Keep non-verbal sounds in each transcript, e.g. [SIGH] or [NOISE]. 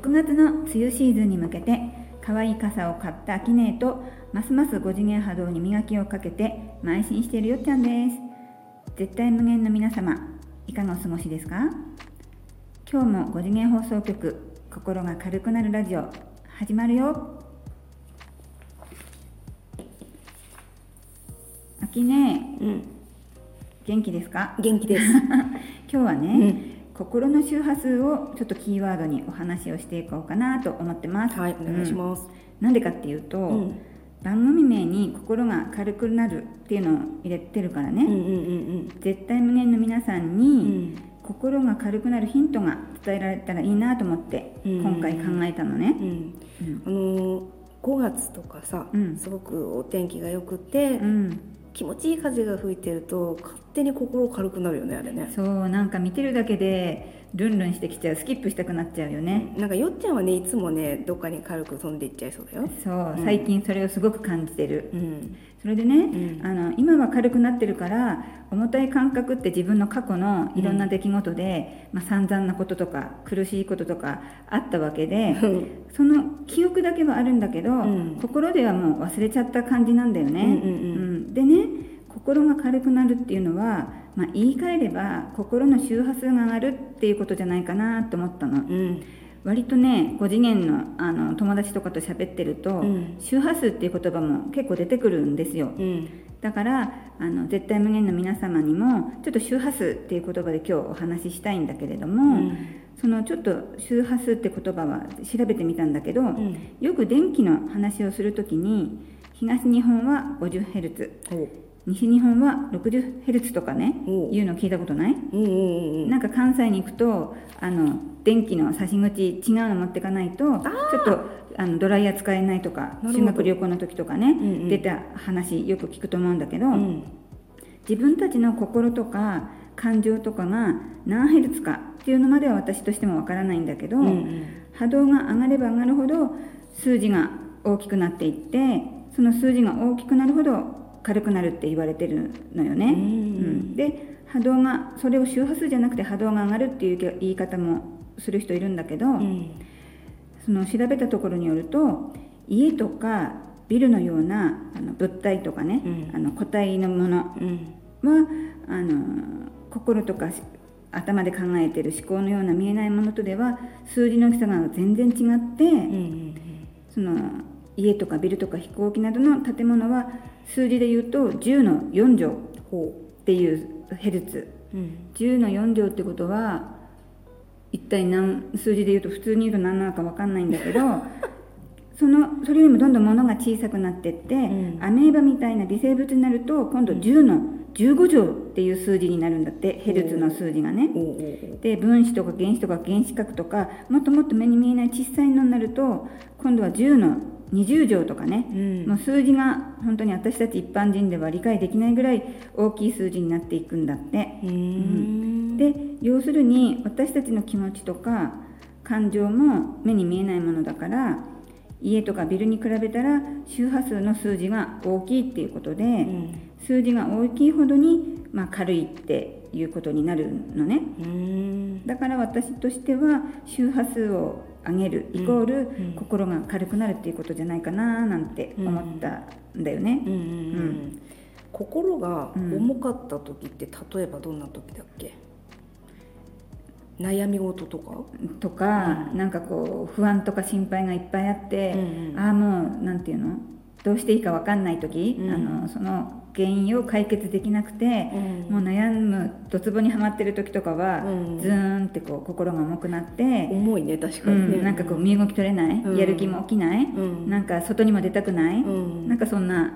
6月の梅雨シーズンに向けて可愛い傘を買ったアキネーとますます5次元波動に磨きをかけて邁進しているよっちゃんです。絶対無限の皆様いかがお過ごしですか？今日も5次元放送局心が軽くなるラジオ始まるよ。あきねうん、元気ですか？元気です。[LAUGHS] 今日はね、うん心の周波数をちょっとキーワードにお話をしていこうかなと思ってます。はい、お願いします。うん。なんでかっていうと、うん、番組名に心が軽くなるっていうのを入れてるからね、うん、うん、うん、絶対無限の皆さんうに、ん、心が軽くなるヒントが伝えられたらいいなと思って、うん。今回考えたのね、うん、うん。あのー、5月とかさ、うん。すごくお天気が良くて、うん、気持ちいい風が吹いてると勝手に心軽くなるよねあれね。そうなんか見てるだけでルンルンしてきちゃうスキップしたくなっちゃうよね、なんかよっちゃんはねいつもねどっかに軽く飛んでいっちゃいそうだよ。そううん。最近それをすごく感じてる、うん、それでね、うん。あの今は軽くなってるから重たい感覚って自分の過去のいろんな出来事で、まあ、散々なこととか苦しいこととかあったわけでその記憶だけはあるんだけど、ん。心ではもう忘れちゃった感じなんだよね。うんうん。うん。でね心が軽くなるっていうのは、まあ、言い換えれば心の周波数が上がるっていうことじゃないかなと思ったの。うん、割とね5次元のあの友達とかと喋ってると、うん。周波数っていう言葉も結構出てくるんですよ。うん、だからあの絶対無限の皆様にもちょっと周波数っていう言葉で今日お話ししたいんだけれども、うん。そのちょっと周波数って言葉は調べてみたんだけど、ん。よく電気の話をするときに東日本は 50Hz ほう西日本は 60Hz とかねいうの聞いたことない？なんか関西に行くとあの電気の差し口違うの持ってかないとちょっとあのドライヤー使えないとか修学旅行の時とかね、んうん。出た話よく聞くと思うんだけど、うん、自分たちの心とか感情とかが何ヘルツかっていうのまでは私としてもわからないんだけど、うん、うん。波動が上がれば上がるほど数字が大きくなっていってその数字が大きくなるほど軽くなるって言われてるのよね。うん。うん。で波動がそれを周波数じゃなくて波動が上がるっていう言い方もする人いるんだけど、うん、その調べたところによると家とかビルのようなあの物体とかね、うん。あの個体のものうん、はあの心とかし頭で考えている思考のような見えないものとでは数字の大きさが全然違って。その家とかビルとか飛行機などの建物は数字で言うと10の4乗ほっていうヘルツう。うん。10の4乗ってことは一体何数字で言うと普通に言うと何なのか分かんないんだけど [LAUGHS] そのそれよりもどんどん物が小さくなってって、んアメーバみたいな微生物になると今度10の15乗っていう数字になるんだってヘルツの数字がね。で分子とか原子とか原子核とかもっともっと目に見えない小さいのになると今度は10の20乗とかね、うんもう数字が本当に私たち一般人では理解できないぐらい大きい数字になっていくんだって。うーん。で要するに私たちの気持ちとか感情も目に見えないものだから家とかビルに比べたら周波数の数字が大きいっていうことで、うん。数字が大きいほどに、まあ、軽いっていうことになるのね。だから私としては周波数を上げるイコールうん心が軽くなるっていうことじゃないかななんて思ったんだよね。うんうんうん。心が重かった時って例えばどんな時だっけ？悩み事とか？とか、なんかこう不安とか心配がいっぱいあって、うんうんああもうなんていうの？どうしていいか分かんない時、うん。あのその原因を解決できなくて、うん。もう悩むドツボにはまってる時とかは、うん。ズーンってこう心が重くなって、重いね確かうにね。ん、なんかこう身動き取れない、うん。やる気も起きない、うん。なんか外にも出たくない、うん。なんかそんな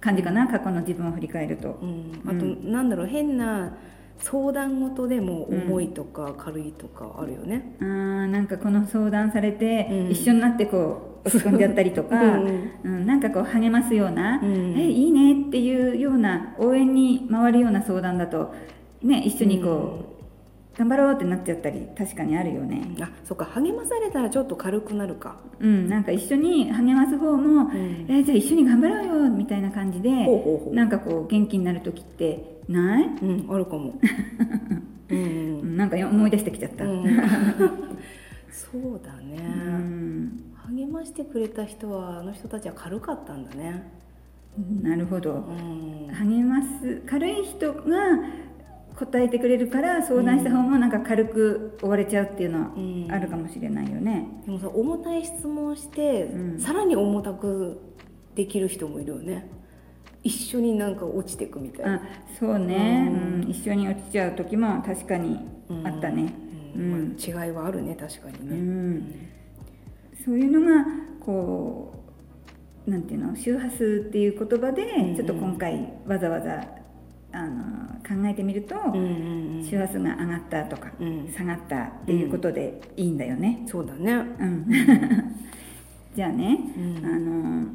感じかな過去の自分を振り返ると。うん。あとなんだろう変な相談事でも重いとか軽いとかあるよね。あーなんかこの相談されて、うん。一緒になってこう落ち込んじゃったりとか、うん。うんなんかこう励ますような、うん。えいいねっていうような応援に回るような相談だと、ね、一緒にこう、頑張ろうってなっちゃったり確かにあるよね。あ、そっか。励まされたらちょっと軽くなるか。うん、なんか一緒に励ます方も、ん。えじゃあ一緒に頑張ろうよみたいな感じでほうほうほう。なんかこう元気になる時ってない、うんあるかも。[LAUGHS] うん。うんなんか思い出してきちゃった。うん。[LAUGHS] そうだね、うんしてくれた人はあの人たちは軽かったんだね。なるほど。うん。励ます。軽い人が答えてくれるから相談した方もなんか軽く終われちゃうっていうのはうん。あるかもしれないよね。でもさ重たい質問して、うん。さらに重たくできる人もいるよね。一緒になんか落ちていくみたいな。あそうね、うん。うん。一緒に落ちちゃう時も確かにあったね。うん。違いはあるね確かにうね、んそういうのがこうなんていうの周波数っていう言葉でうんちょっと今回わざわざあの考えてみると、周波数が上がったとか、うん。下がったっていうことでいいんだよね。そうだね。うん、[LAUGHS] じゃあね、うん。あの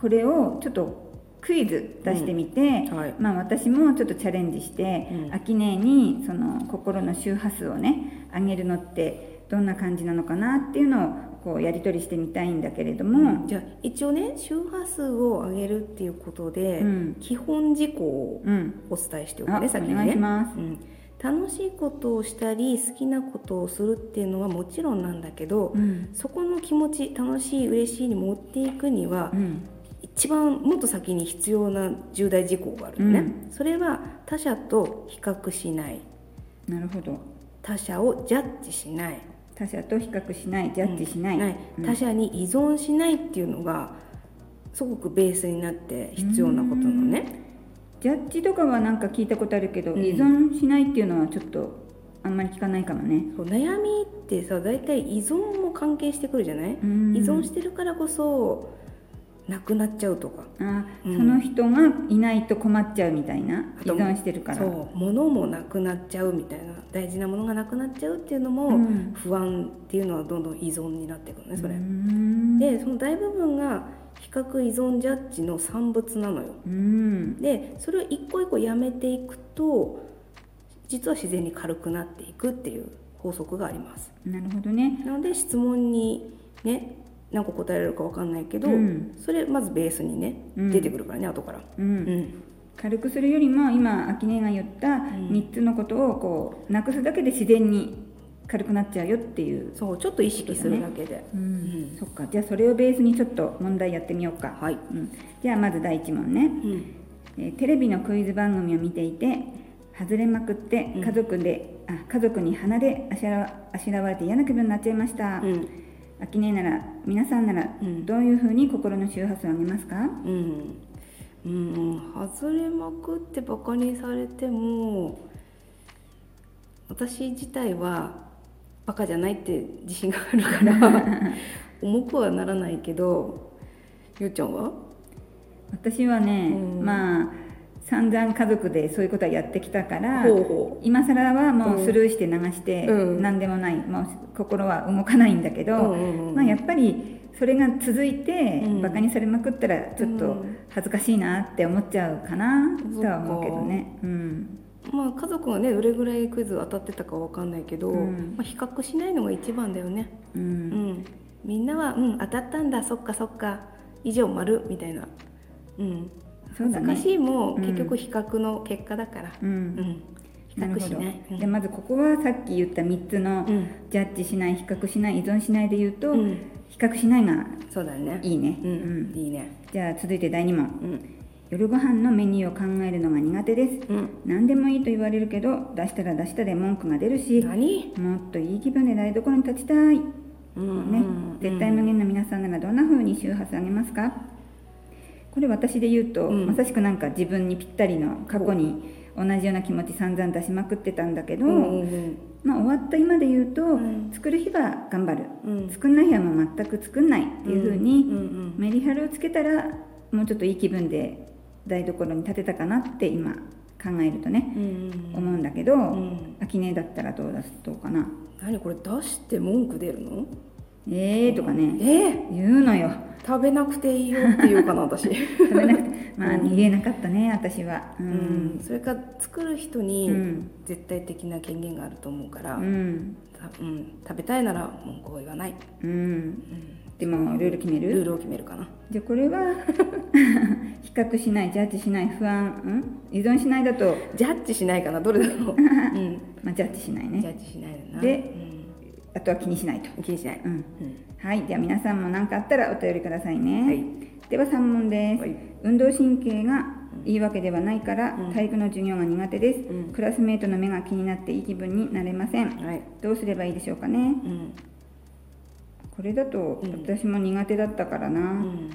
これをちょっとクイズ出してみて、うんはい。まあ、私もちょっとチャレンジして、うん。秋音にその心の周波数をね上げるのってどんな感じなのかなっていうのをこうやり取りしてみたいんだけれども、じゃあ一応ね周波数を上げるっていうことで、うん。基本事項をうん、お伝えしておくあね先にね。お願いします。うん、楽しいことをしたり好きなことをするっていうのはもちろんなんだけど、うん。そこの気持ち楽しい嬉しいに持っていくには、うん。一番もっと先に必要な重大事項があるのね、うそれは他者と比較しない。なるほど。他者をジャッジしない他者と比較しないジャッジしない,、うん他者に依存しないっていうのがすごくベースになって必要なことなのね。ジャッジとかはなんか聞いたことあるけど、うん。依存しないっていうのはちょっとあんまり聞かないかもね。そう悩みってさ大体依存も関係してくるじゃない、うん。依存してるからこそなくなっちゃうとか。あ、うん。その人がいないと困っちゃうみたいなあと依存してるから。そう。物もなくなっちゃうみたいな大事なものがなくなっちゃうっていうのも、うん。不安っていうのはどんどん依存になっていくのねそれ、うん。でその大部分が比較依存ジャッジの産物なのよ。うん。でそれを一個一個やめていくと実は自然に軽くなっていくっていう法則があります。なるほどね。なので質問にね何個答えられるか分かんないけど、うん。それまずベースにね、うん。出てくるからね後から。ううん。ん軽くするよりも今秋音が言った3つのことをこうなくすだけで自然に軽くなっちゃうよっていう、そうちょっと意識するだけで、うん。うん。そっか。じゃあそれをベースにちょっと問題やってみようか、はい、うん、じゃあまず第1問ね、うん。えーテレビのクイズ番組を見ていて外れまくって家族で、あ家族に鼻であしらあしらわれて嫌な気分になっちゃいました、うんあきねなら皆さんならうん。どういうふうに心の周波数を上げますか、うん。うん、外れまくってバカにされても私自体はバカじゃないって自信があるから [LAUGHS] 重くはならないけどゆうちゃんは？私はね、うん。まあ散々家族でそういうことはやってきたから今更はもううん。スルーして流してうん。何でもない、もう心は動かないんだけど、うんうんうん。まあ、やっぱりそれが続いてうん。バカにされまくったらちょっとうん。恥ずかしいなって思っちゃうかなとは思うけどね。うん。まあ家族がねどれぐらいクイズ当たってたかわかんないけど、うん。まあ、比較しないのが一番だよね。ううんん。みんなはうん当たったんだ。そっかそっか。以上丸みたいな。うんそうだね。恥ずかしいもうん結局比較の結果だから。ううん。ん、比較しない。うん。でまずここはさっき言った3つのうん。ジャッジしない比較しない依存しないで言うと、うん。比較しないがそうだね。いいね、うん、うん。いいね。じゃあ続いて第2問。うん。夜ご飯のメニューを考えるのが苦手です。うん。何でもいいと言われるけど出したら出したで文句が出るし何？もっといい気分で台所に立ちたい。ね、うん。絶対無限の皆さんならどんな風に周波数上げますか？これ私で言うと、うん。まさしくなんか自分にぴったりの過去に同じような気持ち散々出しまくってたんだけど、うんうんまあ、終わった今で言うと、ん。作る日は頑張る、うん。作んない日はもう全く作んないっていう風に、うんうんメリハリをつけたらもうちょっといい気分で台所に立てたかなって今考えるとね、うんうん思うんだけど、ん。秋音だったらどうだどうかな。何これ出して文句出るの？えーとかね、え言うのよ。食べなくていいよって言うかな私。[LAUGHS] 食べなくて。まあ逃げなかったね私は。う、うん。んそれから作る人にうん。絶対的な権限があると思うから、うん。たうん、食べたいなら文句を言わない、うん。うん、でもルール決める？ルールを決めるかな。じゃあこれは [LAUGHS] 比較しないジャッジしない不安、うん、依存しないだと、ジャッジしないかなどれだろう、[LAUGHS] うん、まあ、ジャッジしないジャねッジしないだな。であとは気にしないと、気にしない、うん。うん。はい。では皆さんも何かあったらお便りくださいね、はい。では3問です、はい。運動神経がいいわけではないから、うん。体育の授業が苦手です、うん。クラスメートの目が気になっていい気分になれません。はい。どうすればいいでしょうかね。うん。これだとうん。私も苦手だったからな、うん。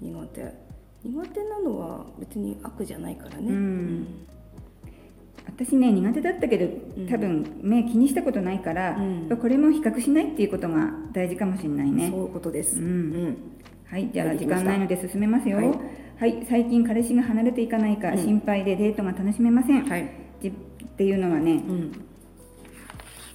苦手。苦手なのは別に悪じゃないからね。うん私ね苦手だったけどん。多分目気にしたことないから、うん。これも比較しないっていうことが大事かもしれないね。そういうことです。うん。うん。はいじゃあ時間ないので進めますよ。ははいい、最近彼氏が離れていかないかうん。心配でデートが楽しめません、はい。じっていうのはねうん。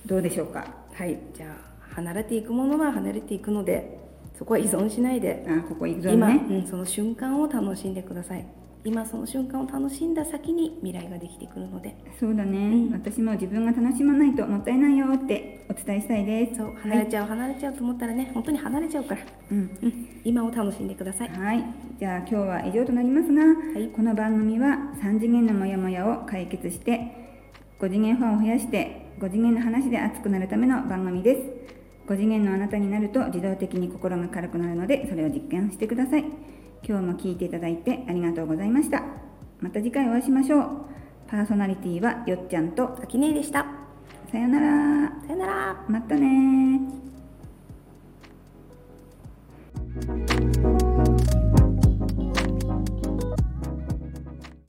どうでしょうか？はい。じゃあ離れていくものは離れていくのでそこは依存しないで。あここ行くぞ今、ねうん、その瞬間を楽しんでください今その瞬間を楽しんだ先に未来ができてくるので。そうだね、うん。私も自分が楽しまないともったいないよってお伝えしたいです。そう離れちゃう、離れちゃうと思ったらね本当に離れちゃうから、うん。うん、今を楽しんでください。はい、じゃあ今日は以上となりますが、い。この番組は3次元のモヤモヤを解決して5次元ファンを増やして5次元の話で熱くなるための番組です。5次元のあなたになると自動的に心が軽くなるのでそれを実験してください今日も聞いていただいてありがとうございました。また次回お会いしましょう。パーソナリティはよっちゃんと。あきねえでした。さよなら。さよなら。またね